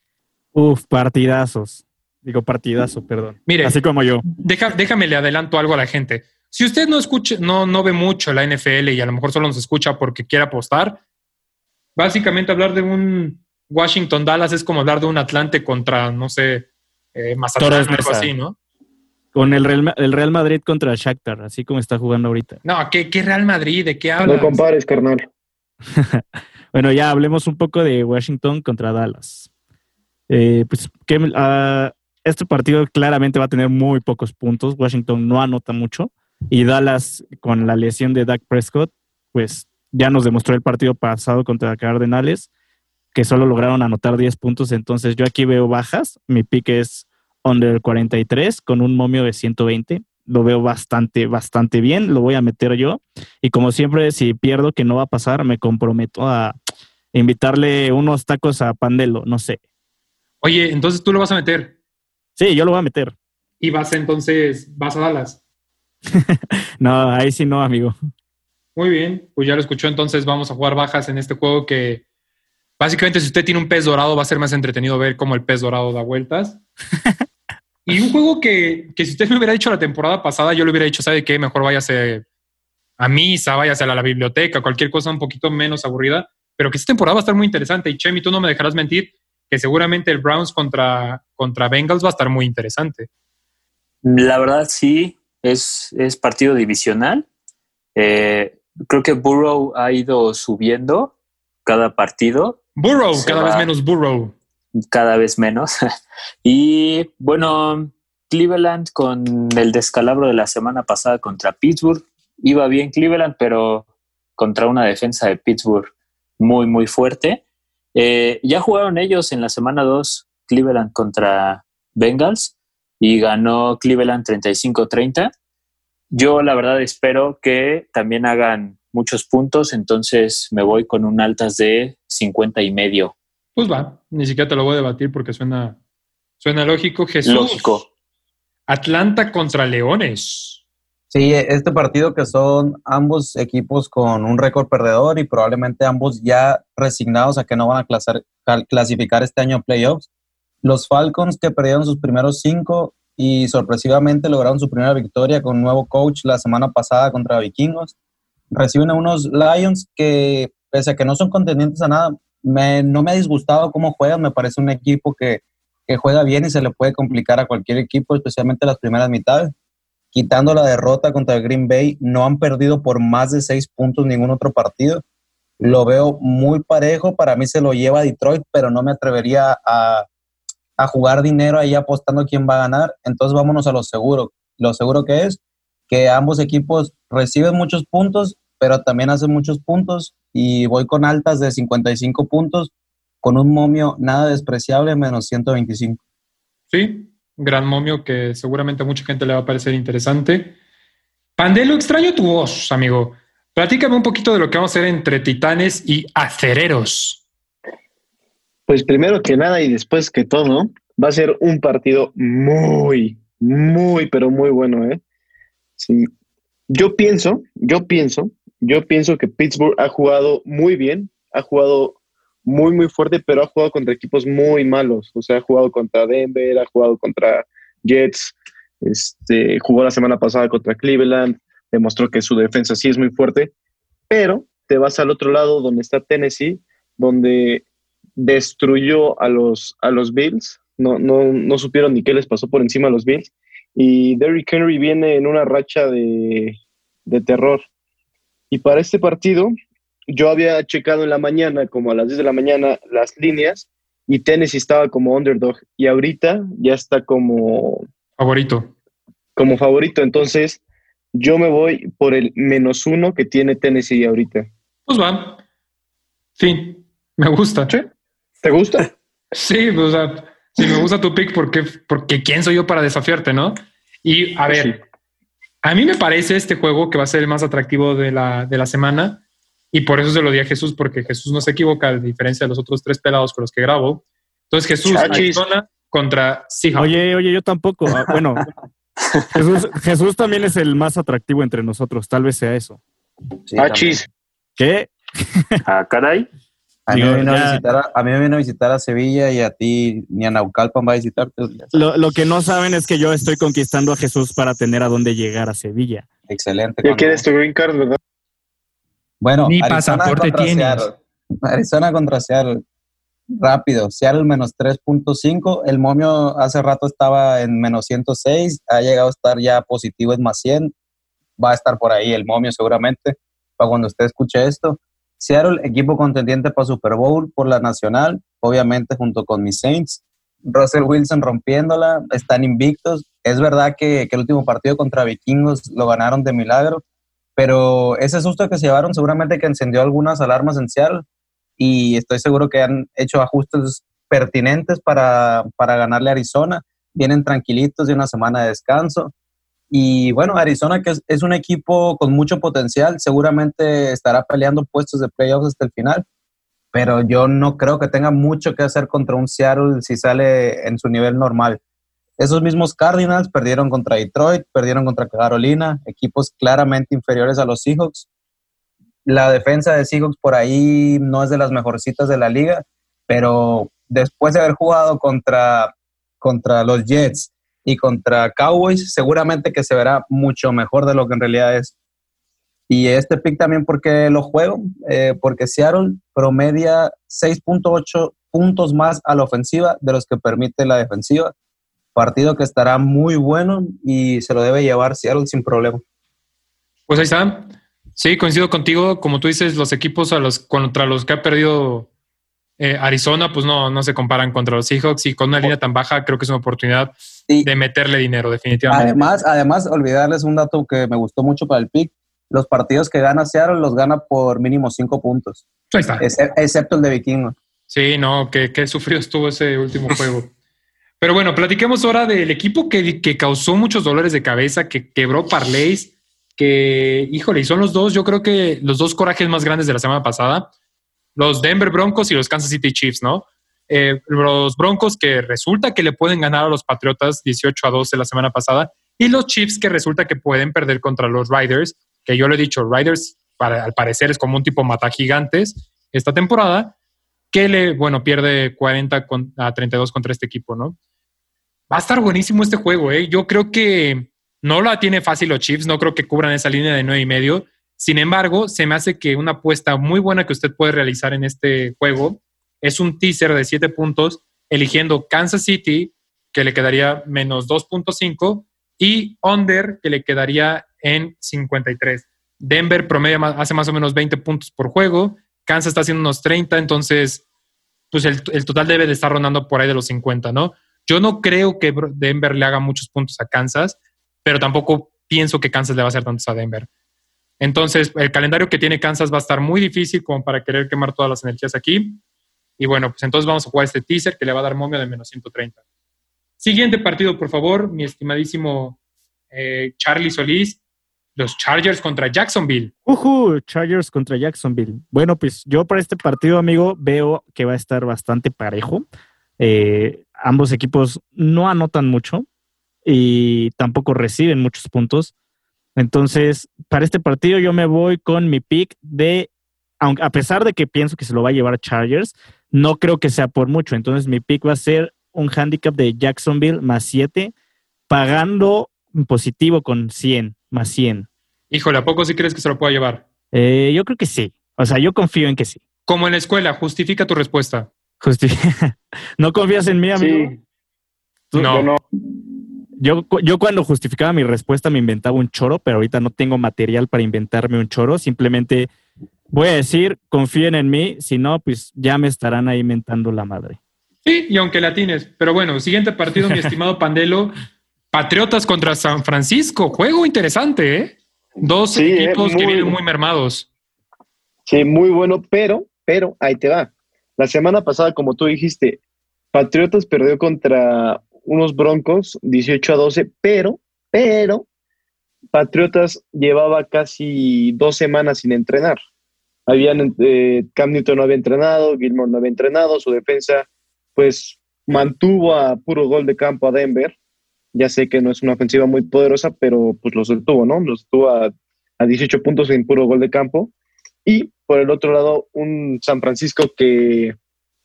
Uf, partidazos. Digo partidazo, perdón. Mire. Así como yo. Deja- déjame le adelanto algo a la gente. Si usted no escucha, no, no ve mucho la NFL y a lo mejor solo nos escucha porque quiere apostar, básicamente hablar de un Washington Dallas es como hablar de un Atlante contra, no sé, eh, Mazatlán algo así, ¿no? Con el Real, el Real Madrid contra Shakhtar, así como está jugando ahorita. No, ¿qué, qué Real Madrid? ¿De qué No hablas? compares, carnal. Bueno, ya hablemos un poco de Washington contra Dallas. Eh, pues que, ah, este partido claramente va a tener muy pocos puntos. Washington no anota mucho. Y Dallas, con la lesión de Dak Prescott, pues ya nos demostró el partido pasado contra Cardenales que solo lograron anotar 10 puntos. Entonces yo aquí veo bajas. Mi pick es under 43 con un momio de 120. Lo veo bastante, bastante bien. Lo voy a meter yo. Y como siempre, si pierdo, que no va a pasar, me comprometo a invitarle unos tacos a Pandelo, no sé. Oye, entonces tú lo vas a meter Sí, yo lo voy a meter. y vas entonces, vas a Dallas. No, ahí sí no, amigo. Muy bien, pues ya lo escuchó, entonces vamos a jugar bajas en este juego que básicamente si usted tiene un pez dorado va a ser más entretenido ver cómo el pez dorado da vueltas. y un juego que, que si usted me hubiera dicho la temporada pasada, yo le hubiera dicho, ¿sabe qué? Mejor váyase a misa, váyase a la, biblioteca, cualquier cosa un poquito menos aburrida, pero que esta temporada va a estar muy interesante. Y Chemi, tú no me dejarás mentir que seguramente el Browns contra, contra Bengals va a estar muy interesante. La verdad sí, es, es partido divisional. Eh, creo que Burrow ha ido subiendo cada partido. Burrow, Se cada vez menos Burrow. cada vez menos. y bueno, Cleveland con el descalabro de la semana pasada contra Pittsburgh, iba bien Cleveland, pero contra una defensa de Pittsburgh muy, muy fuerte. Eh, ya jugaron ellos en la semana 2 Cleveland contra Bengals y ganó Cleveland 35-30. Yo la verdad espero que también hagan muchos puntos, entonces me voy con un altas de 50 y medio. Pues va, ni siquiera te lo voy a debatir porque suena, suena lógico. Jesús. Lógico. Atlanta contra Leones. Sí, este partido que son ambos equipos con un récord perdedor y probablemente ambos ya resignados a que no van a clasificar este año a playoffs. Los Falcons que perdieron sus primeros cinco y sorpresivamente lograron su primera victoria con un nuevo coach la semana pasada contra Vikingos. Reciben a unos Lions que, pese a que no son contendientes a nada, me- no me ha disgustado cómo juegan. Me parece un equipo que, que juega bien y se le puede complicar a cualquier equipo, especialmente las primeras mitades quitando la derrota contra Green Bay, no han perdido por más de seis puntos ningún otro partido. Lo veo muy parejo, para mí se lo lleva Detroit, pero no me atrevería a, a jugar dinero ahí apostando quién va a ganar. Entonces vámonos a lo seguro. Lo seguro que es que ambos equipos reciben muchos puntos, pero también hacen muchos puntos y voy con altas de 55 puntos con un momio nada despreciable, menos 125. Sí, gran momio que seguramente a mucha gente le va a parecer interesante. Pandelo, extraño tu voz, amigo. Platícame un poquito de lo que vamos a hacer entre titanes y acereros. Pues primero que nada y después que todo, va a ser un partido muy, muy, pero muy bueno, ¿eh? Sí. Yo pienso, yo pienso, yo pienso que Pittsburgh ha jugado muy bien, ha jugado muy, muy fuerte, pero ha jugado contra equipos muy malos. O sea, ha jugado contra Denver, ha jugado contra Jets, este, jugó la semana pasada contra Cleveland, demostró que su defensa sí es muy fuerte, pero te vas al otro lado donde está Tennessee, donde destruyó a los, a los Bills, no, no, no supieron ni qué les pasó por encima a los Bills, y Derrick Henry viene en una racha de, de terror. Y para este partido, yo había checado en la mañana, como a las 10 de la mañana, las líneas, y Tennessee estaba como underdog, y ahorita ya está como, Favorito. como favorito, entonces yo me voy por el menos uno que tiene Tennessee ahorita. Pues va. Fin. Me gusta. ¿Te gusta? Sí, pues, o sea, si me gusta tu pick, porque, porque quién soy yo para desafiarte, ¿no? Y a ver, a mí me parece este juego que va a ser el más atractivo de la, de la semana. Y por eso se lo di a Jesús, porque Jesús no se equivoca, a diferencia de los otros tres pelados con los que grabo. Entonces, Jesús. Arizona contra Seahawks. Oye, oye, yo tampoco. Ah, Bueno, Jesús, Jesús también es el más atractivo entre nosotros. Tal vez sea eso. Sí, ah, también. chis. ¿Qué? Ah, caray. A mí, Digo, me vino a, ya- visitar a, a mí me vino a visitar a Sevilla y a ti ni a Naucalpan va a visitarte. Lo, lo que no saben es que yo estoy conquistando a Jesús para tener a dónde llegar a Sevilla. Excelente. Ya cuando- quieres tu green card, ¿verdad? Bueno, Ni Arizona pasaporte contra tienes. Seattle. Arizona contra Seattle. Rápido. Seattle menos 3.5. El momio hace rato estaba en menos 106. Ha llegado a estar ya positivo en más 100. Va a estar por ahí el momio seguramente para cuando usted escuche esto. Seattle, equipo contendiente para Super Bowl por la nacional, obviamente junto con mis Saints. Russell Wilson rompiéndola, están invictos. Es verdad que, que el último partido contra Vikingos lo ganaron de milagro, pero ese susto que se llevaron seguramente que encendió algunas alarmas en Seattle y estoy seguro que han hecho ajustes pertinentes para, para ganarle a Arizona. Vienen tranquilitos de una semana de descanso. Y bueno, Arizona, que es, es un equipo con mucho potencial, seguramente estará peleando puestos de playoffs hasta el final, pero yo no creo que tenga mucho que hacer contra un Seattle si sale en su nivel normal. Esos mismos Cardinals perdieron contra Detroit, perdieron contra Carolina, equipos claramente inferiores a los Seahawks. La defensa de Seahawks por ahí no es de las mejorcitas de la liga, pero después de haber jugado contra, contra los Jets y contra Cowboys, seguramente que se verá mucho mejor de lo que en realidad es. Y este pick también porque lo juego, eh, porque Seattle promedia 6.8 puntos más a la ofensiva de los que permite la defensiva. Partido que estará muy bueno y se lo debe llevar Seattle sin problema. Pues ahí está. Sí, coincido contigo. Como tú dices, los equipos a los, contra los que ha perdido eh, Arizona, pues no, no se comparan contra los Seahawks y con una línea tan baja creo que es una oportunidad Sí. de meterle dinero, definitivamente. Además, además, olvidarles un dato que me gustó mucho para el pick. Los partidos que gana Seattle los gana por mínimo cinco puntos, Ahí está. exce- excepto el de Vikingo. Sí, no, que, que sufrido estuvo ese último juego. Pero bueno, platiquemos ahora del equipo que, que causó muchos dolores de cabeza, que quebró parlays, que, híjole, y son los dos, yo creo que los dos corajes más grandes de la semana pasada, los Denver Broncos y los Kansas City Chiefs, ¿no? Eh, los Broncos que resulta que le pueden ganar a los Patriotas 18 a 12 la semana pasada, y los Chiefs que resulta que pueden perder contra los Riders, que yo le he dicho, Riders para, al parecer es como un tipo mata gigantes esta temporada, que le, bueno, pierde 40 con- a 32 contra este equipo, ¿no? Va a estar buenísimo este juego, ¿eh? Yo creo que no la tiene fácil los Chiefs, no creo que cubran esa línea de nueve y medio. Sin embargo, se me hace que una apuesta muy buena que usted puede realizar en este juego es un teaser de 7 puntos, eligiendo Kansas City, que le quedaría menos 2.5, y under, que le quedaría en 53. Denver promedia ma- hace más o menos 20 puntos por juego, Kansas está haciendo unos 30, entonces pues el, el total debe de estar rondando por ahí de los 50, ¿no? Yo no creo que Denver le haga muchos puntos a Kansas, pero tampoco pienso que Kansas le va a hacer tantos a Denver. Entonces, el calendario que tiene Kansas va a estar muy difícil como para querer quemar todas las energías aquí. Y bueno, pues entonces vamos a jugar este teaser que le va a dar momio de menos 130. Siguiente partido, por favor, mi estimadísimo eh, Charlie Solís. Los Chargers contra Jacksonville. Ujú, Chargers contra Jacksonville. Bueno, pues yo para este partido, amigo, veo que va a estar bastante parejo. Eh, ambos equipos no anotan mucho y tampoco reciben muchos puntos. Entonces, para este partido yo me voy con mi pick de, aunque a pesar de que pienso que se lo va a llevar Chargers, no creo que sea por mucho. Entonces, mi pick va a ser un handicap de Jacksonville más 7, pagando positivo con 100, más 100. Híjole, ¿a poco sí crees que se lo pueda llevar? Eh, yo creo que sí. O sea, yo confío en que sí. Como en la escuela, justifica tu respuesta. Justi- ¿No confías en mí, amigo? Sí, Tú- No. yo no. Yo, yo cuando justificaba mi respuesta me inventaba un choro, pero ahorita no tengo material para inventarme un choro. Simplemente voy a decir, confíen en mí. Si no, pues ya me estarán ahí mentando la madre. Sí, y aunque la tienes. Pero bueno, siguiente partido, mi estimado Pandelo. Patriotas contra San Francisco. Juego interesante, ¿eh? Dos Sí, eh, equipos que vienen muy mermados. Sí, muy bueno, pero, pero ahí te va. La semana pasada, como tú dijiste, Patriotas perdió contra unos Broncos 18 a 12, pero, pero, Patriotas llevaba casi dos semanas sin entrenar. Habían, eh, Cam Newton no había entrenado, Gilmore no había entrenado, su defensa, pues, mantuvo a puro gol de campo a Denver. Ya sé que no es una ofensiva muy poderosa, pero pues los detuvo, ¿no? Los detuvo a, a 18 puntos en puro gol de campo. Y por el otro lado, un San Francisco que,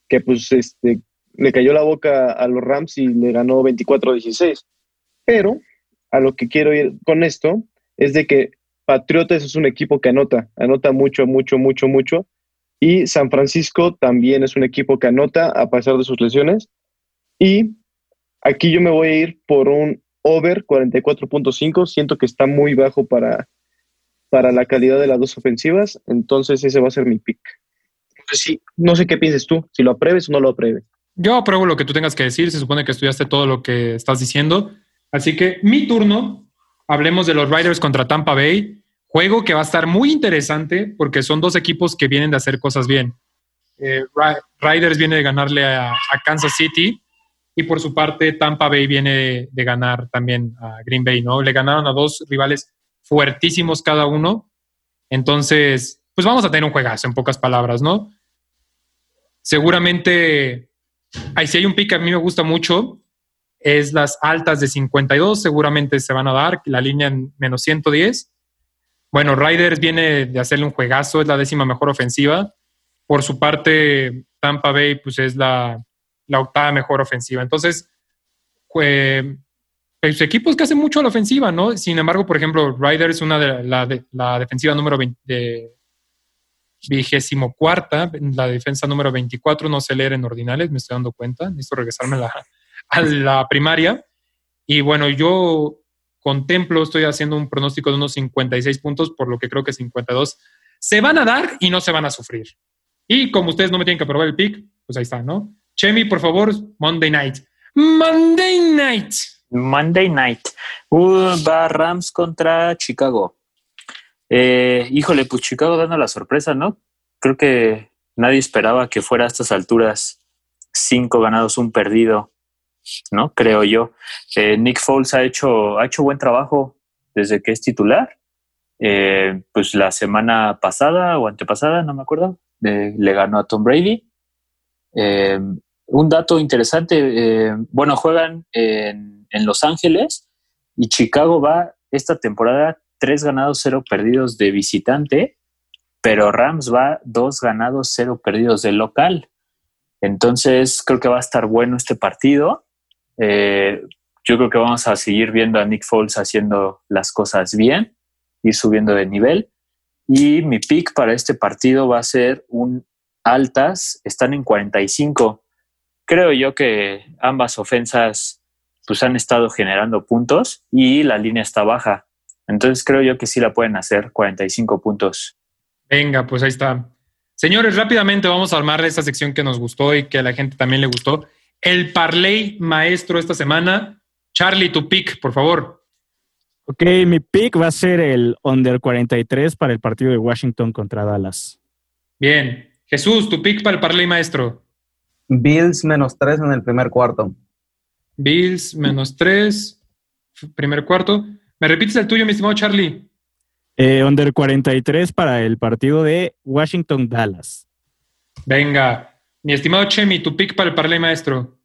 que pues este, le cayó la boca a los Rams y le ganó 24-16. Pero a lo que quiero ir con esto es de que Patriotas es un equipo que anota, anota mucho, mucho, mucho, mucho. Y San Francisco también es un equipo que anota a pesar de sus lesiones. Y aquí yo me voy a ir por un over 44.5. Siento que está muy bajo para, para la calidad de las dos ofensivas. Entonces ese va a ser mi pick. Entonces, sí, no sé qué pienses tú, si lo apruebes o no lo apruebes. Yo apruebo lo que tú tengas que decir. Se supone que estudiaste todo lo que estás diciendo. Así que mi turno. Hablemos de los Riders contra Tampa Bay. Juego que va a estar muy interesante porque son dos equipos que vienen de hacer cosas bien. Eh, Ri- Riders viene de ganarle a, a Kansas City y por su parte Tampa Bay viene de, de ganar también a Green Bay, ¿no? Le ganaron a dos rivales fuertísimos cada uno. Entonces, pues vamos a tener un juegazo en pocas palabras, ¿no? Seguramente, ahí sí hay un pick que a mí me gusta mucho, es las altas de 52, seguramente se van a dar, la línea en menos 110. Bueno, Riders viene de hacerle un juegazo, es la décima mejor ofensiva. Por su parte, Tampa Bay, pues es la, la octava mejor ofensiva. Entonces, pues, equipos que hacen mucho a la ofensiva, ¿no? Sin embargo, por ejemplo, Riders, una de la, de- la defensiva número 20 de vigésimo cuarta, la defensa número 24, no sé leer en ordinales, me estoy dando cuenta, necesito regresarme a la, a la primaria. Y bueno, yo contemplo, estoy haciendo un pronóstico de unos 56 puntos, por lo que creo que 52 se van a dar y no se van a sufrir. Y como ustedes no me tienen que aprobar el pick, pues ahí está, ¿no? Chemi, por favor, Monday Night. Monday Night. Monday Night. Uh, va Rams contra Chicago. Eh, híjole, pues Chicago dando la sorpresa, ¿no? Creo que nadie esperaba que fuera a estas alturas cinco ganados, un perdido, ¿no? Creo yo. Eh, Nick Foles ha hecho, ha hecho buen trabajo desde que es titular. Eh, pues la semana pasada o antepasada, no me acuerdo, eh, le ganó a Tom Brady. Eh, un dato interesante, bueno, juegan en, en Los Ángeles y Chicago va esta temporada tres ganados, cero perdidos de visitante, pero Rams va dos ganados, cero perdidos de local. Entonces creo que va a estar bueno este partido. Eh, yo creo que vamos a seguir viendo a Nick Foles haciendo las cosas bien, ir subiendo de nivel. Y mi pick para este partido va a ser un altas, están en 45. Creo yo que ambas ofensas pues han estado generando puntos y la línea está baja. Entonces creo yo que sí la pueden hacer 45 puntos. Venga, pues ahí está. Señores, rápidamente vamos a armar esta sección que nos gustó y que a la gente también le gustó. El parlay maestro esta semana. Charlie, tu pick, por favor. Ok, mi pick va a ser el under 43 para el partido de Washington contra Dallas. Bien. Jesús, tu pick para el parlay maestro. Bills menos tres en el primer cuarto. Bills menos tres, primer cuarto. ¿Me repites el tuyo, mi estimado Charlie? Eh, under 43 para el partido de Washington-Dallas. Venga. Mi estimado Chemi, tu pick para el parlay maestro.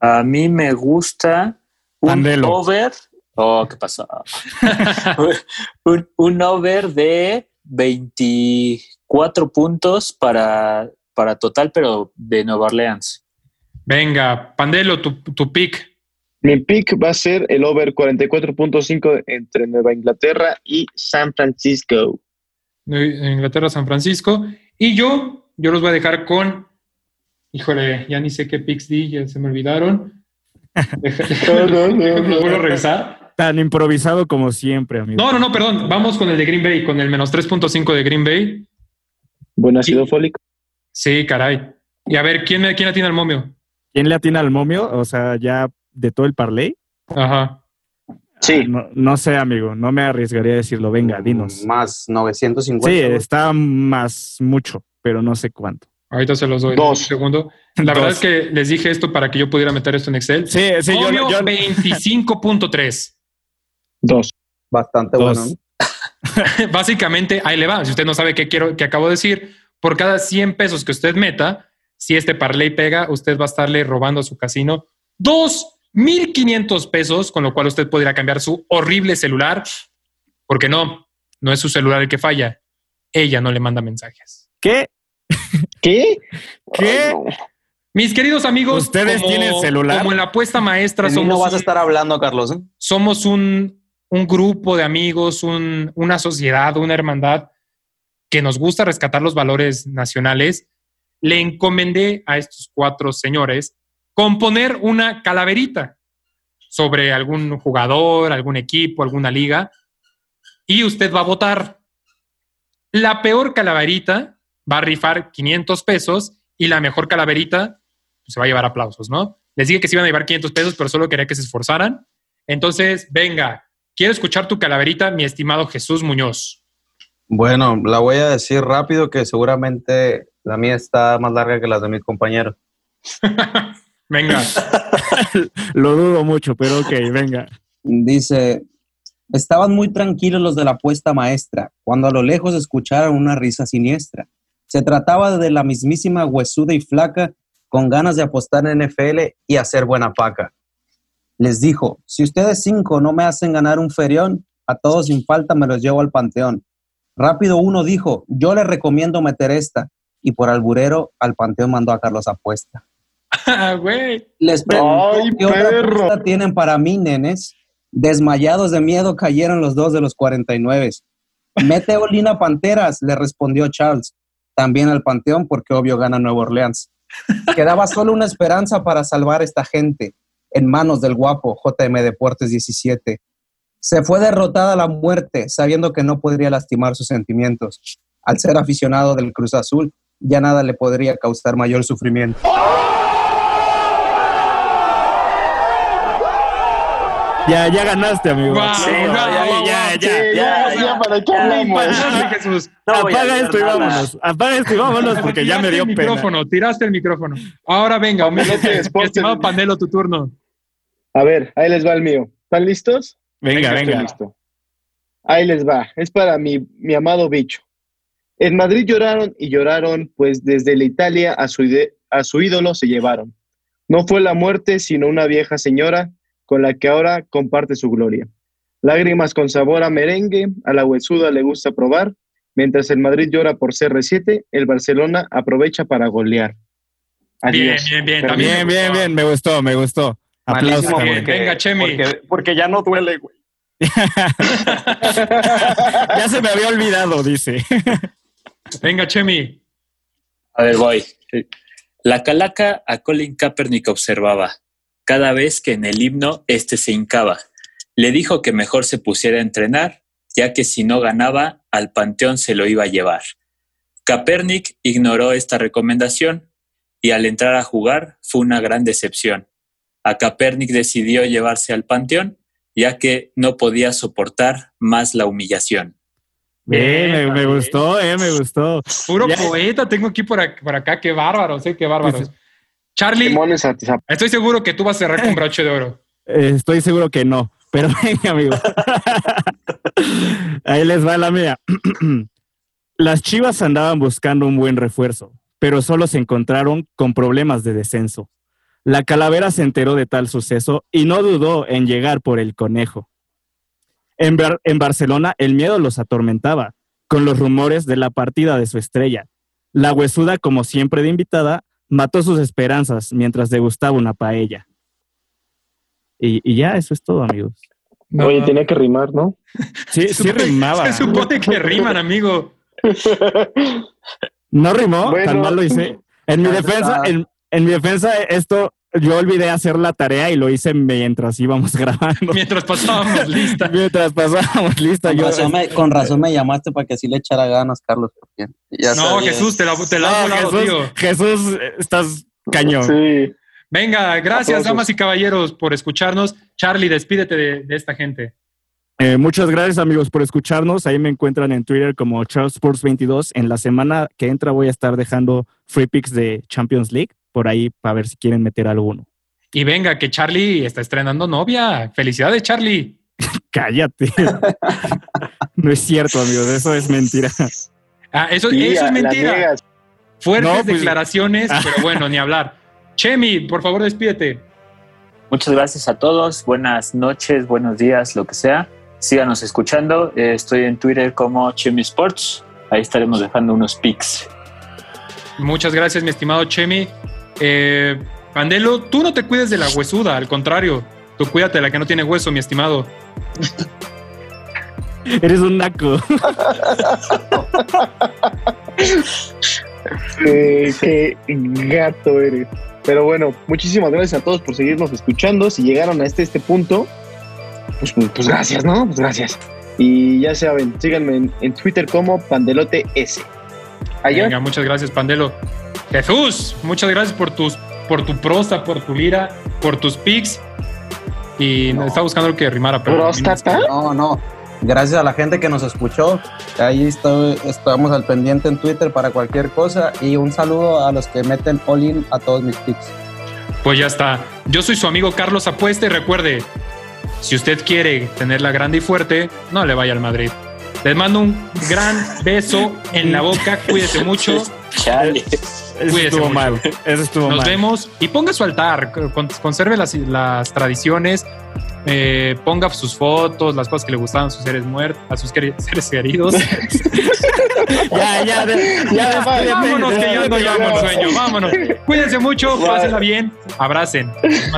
A mí me gusta un over. Oh, ¿qué pasó? un, un over de 24 puntos para, para total, pero de Nueva Orleans. Venga, Pandelo, tu, tu pick. Mi pick va a ser el over 44.5 entre Nueva Inglaterra y San Francisco. Inglaterra, San Francisco. Y yo, yo los voy a dejar con. Híjole, ya ni sé qué picks di, ya se me olvidaron. Deja- déjame, lo vuelvo a revisar. Tan improvisado como siempre, amigo. No, no, no, perdón. Vamos con el de Green Bay, con el menos 3.5 de Green Bay. Buen ácido fólico. Sí, caray. Y a ver, ¿quién, me, quién tiene al momio? ¿Quién le atina al momio? O sea, ya de todo el parlay. Ajá. Sí. No, no sé, amigo. No me arriesgaría a decirlo. Venga, dinos. Más 950. Sí, está más mucho, pero no sé cuánto. Ahorita se los doy. Dos. Un segundo. La verdad es que les dije esto para que yo pudiera meter esto en Excel. Sí, sí, yo, Momio yo 25.3. Dos. Bastante Dos. bueno. ¿no? Básicamente, ahí le va. Si usted no sabe qué quiero, qué acabo de decir, por cada 100 pesos que usted meta, si este parlay pega, usted va a estarle robando a su casino 2.500 pesos, con lo cual usted podría cambiar su horrible celular, porque no, no es su celular el que falla. Ella no le manda mensajes. ¿Qué? ¿Qué? ¿Qué? No. Mis queridos amigos, ¿Ustedes tienen celular? Como en la apuesta maestra somos no vas a un- estar hablando, Carlos. ¿eh? somos un, un grupo de amigos, un- una sociedad, una hermandad que nos gusta rescatar los valores nacionales, le encomendé a estos cuatro señores componer una calaverita sobre algún jugador, algún equipo, alguna liga, y usted va a votar. La peor calaverita va a rifar 500 pesos y la mejor calaverita pues, se va a llevar aplausos, ¿no? Les dije que se iban a llevar 500 pesos, pero solo quería que se esforzaran. Entonces, venga, quiero escuchar tu calaverita, mi estimado Jesús Muñoz. Bueno, la voy a decir rápido que seguramente la mía está más larga que las de mis compañeros. Venga, Lo dudo mucho, pero ok, venga. Dice, estaban muy tranquilos los de la apuesta maestra, cuando a lo lejos escucharon una risa siniestra. Se trataba de la mismísima huesuda y flaca con ganas de apostar en NFL y hacer buena paca. Les dijo, si ustedes cinco no me hacen ganar un ferión, a todos sin falta me los llevo al panteón. Rápido uno dijo, yo le recomiendo meter esta, y por alburero al panteón mandó a Carlos Apuesta. Ah, güey. Les preguntó ¡Ay, qué otra perro! apuesta tienen para mí, nenes. Desmayados de miedo cayeron los dos de los 49. Mete Olina Panteras, le respondió Charles. También al Panteón, porque obvio gana Nueva Orleans. Quedaba solo una esperanza para salvar a esta gente en manos del guapo JM Deportes 17. Se fue derrotada a la muerte, sabiendo que no podría lastimar sus sentimientos. Al ser aficionado del Cruz Azul, ya nada le podría causar mayor sufrimiento. Ya, ya ganaste, amigo. Sí, ya, ya, ya, Sí, ya, ya, ya, ¿para qué hablamos? No Apaga esto y nada. vámonos. Apaga esto y vámonos porque ya me dio el pena. micrófono, tiraste el micrófono. Ahora venga, estimado Pandelo, tu turno. A ver, ahí les va el mío. ¿Están listos? Venga, venga. listo. Ahí les va. Es para mi, mi amado bicho. En Madrid lloraron y lloraron, pues desde la Italia a su, a su ídolo se llevaron. No fue la muerte, sino una vieja señora con la que ahora comparte su gloria. Lágrimas con sabor a merengue, a la huesuda le gusta probar. Mientras el Madrid llora por CR7, el Barcelona aprovecha para golear. Bien, Adiós. bien, bien. También Bien, me bien, gustó. bien. Me gustó, me gustó. Aplausos. Porque, Venga, Chemi. Porque, porque ya no duele, güey. Ya se me había olvidado, dice. Venga, Chemi. A ver, voy. La calaca a Colin Kaepernick observaba. Cada vez que en el himno este se hincaba, le dijo que mejor se pusiera a entrenar, ya que si no ganaba, al panteón se lo iba a llevar. Kaepernick ignoró esta recomendación y al entrar a jugar fue una gran decepción. A Kaepernick decidió llevarse al panteón, ya que no podía soportar más la humillación. Bien, me, me gustó, eh, me gustó. Puro Ya- poeta tengo aquí por acá, por acá. Qué bárbaros, eh, qué bárbaros. Charlie, estoy seguro que tú vas a cerrar con broche de oro. Eh, estoy seguro que no, pero venga, amigo. Ahí les va la mía. Las Chivas andaban buscando un buen refuerzo, pero solo se encontraron con problemas de descenso. La calavera se enteró de tal suceso y no dudó en llegar por el conejo. En, Bar- en Barcelona el miedo los atormentaba, con los rumores de la partida de su estrella. La huesuda, como siempre de invitada, mató sus esperanzas mientras degustaba una paella. Y, y ya, eso es todo, amigos. No, Oye, tenía que rimar, ¿no? Sí, sí rimaba. Se supone que riman, amigo. No rimó, Bueno. tan mal lo hice. En mi defensa, en, en mi defensa, esto, yo olvidé hacer la tarea y lo hice mientras íbamos grabando. Mientras pasábamos lista. Mientras pasábamos lista, Con yo. razón, me, con razón me llamaste para que sí le echara ganas, Carlos. porque ya No, sabía. Jesús, te la, te la has No, volado, Jesús, tío. Jesús, estás cañón. Sí. Venga, gracias, damas y caballeros, por escucharnos. Charlie, despídete de, de esta gente. Eh, muchas gracias, amigos, por escucharnos. Ahí me encuentran en Twitter como Charles Sports 22. En la semana que entra voy a estar dejando free picks de Champions League por ahí para ver si quieren meter alguno. Y venga, que Charlie está estrenando novia. Felicidades, Charlie. Cállate. no es cierto, amigos, eso es mentira. Ah, eso, Sí, eso es mentira. Fuertes No, pues- declaraciones, pero bueno, ni hablar. Chemi, por favor, despídete. Muchas gracias a todos. Buenas noches, buenos días, lo que sea. Síganos escuchando. Eh, estoy en Twitter como Chemi Sports. Ahí estaremos dejando unos pics. Muchas gracias, mi estimado Chemi. Eh, Pandelo, tú no te cuides de la huesuda, al contrario. Tú cuídate de la que no tiene hueso, mi estimado. Eres un naco. Eh, qué gato eres. Pero bueno, muchísimas gracias a todos por seguirnos escuchando. Si llegaron a este, este punto, pues, pues, pues gracias, ¿no? Pues gracias. Y ya saben, síganme en, en Twitter como Pandelote S. Allá. Venga, muchas gracias, Pandelo. Jesús, muchas gracias por tus, por tu prosa, por tu lira, por tus pics. Y No. estaba buscando lo que rimara, pero ¿Próstata? No, no. Gracias a la gente que nos escuchó. Ahí estoy, estamos al pendiente en Twitter para cualquier cosa. Y un saludo a los que meten all in a todos mis picks. Pues ya está. Yo soy su amigo Carlos Apuesta y recuerde, si usted quiere tenerla grande y fuerte, no le vaya al Madrid. Les mando un gran beso en la boca. Cuídese mucho. Chale. Eso Cuídese estuvo mucho. mal. Eso estuvo Nos mal. vemos y ponga su altar, con- conserve las, las tradiciones, eh, ponga sus fotos, las cosas que le gustaban a sus seres muertos, a sus seres queridos. Ya, ya, de- ya, Ya, vámonos, que despídete, llevamos ya. el sueño. Vámonos. Cuídense mucho, pásenla bien, abracen. Esta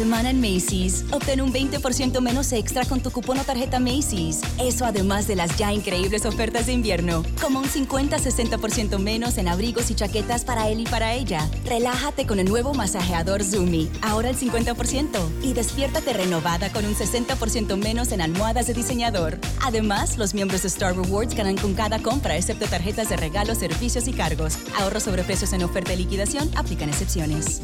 semana en Macy's, obtén un 20% menos extra con tu cupón o tarjeta Macy's. Eso además de las ya increíbles ofertas de invierno, como un 50-60% menos en abrigos y chaquetas para él y para ella. Relájate con el nuevo masajeador Zumi, ahora el 50%. Y despiértate renovada con un 60% menos en almohadas de diseñador. Además, los miembros de Star Rewards ganan con cada compra, excepto tarjetas de regalo, servicios y cargos. Ahorro sobre precios en oferta y liquidación, aplican excepciones.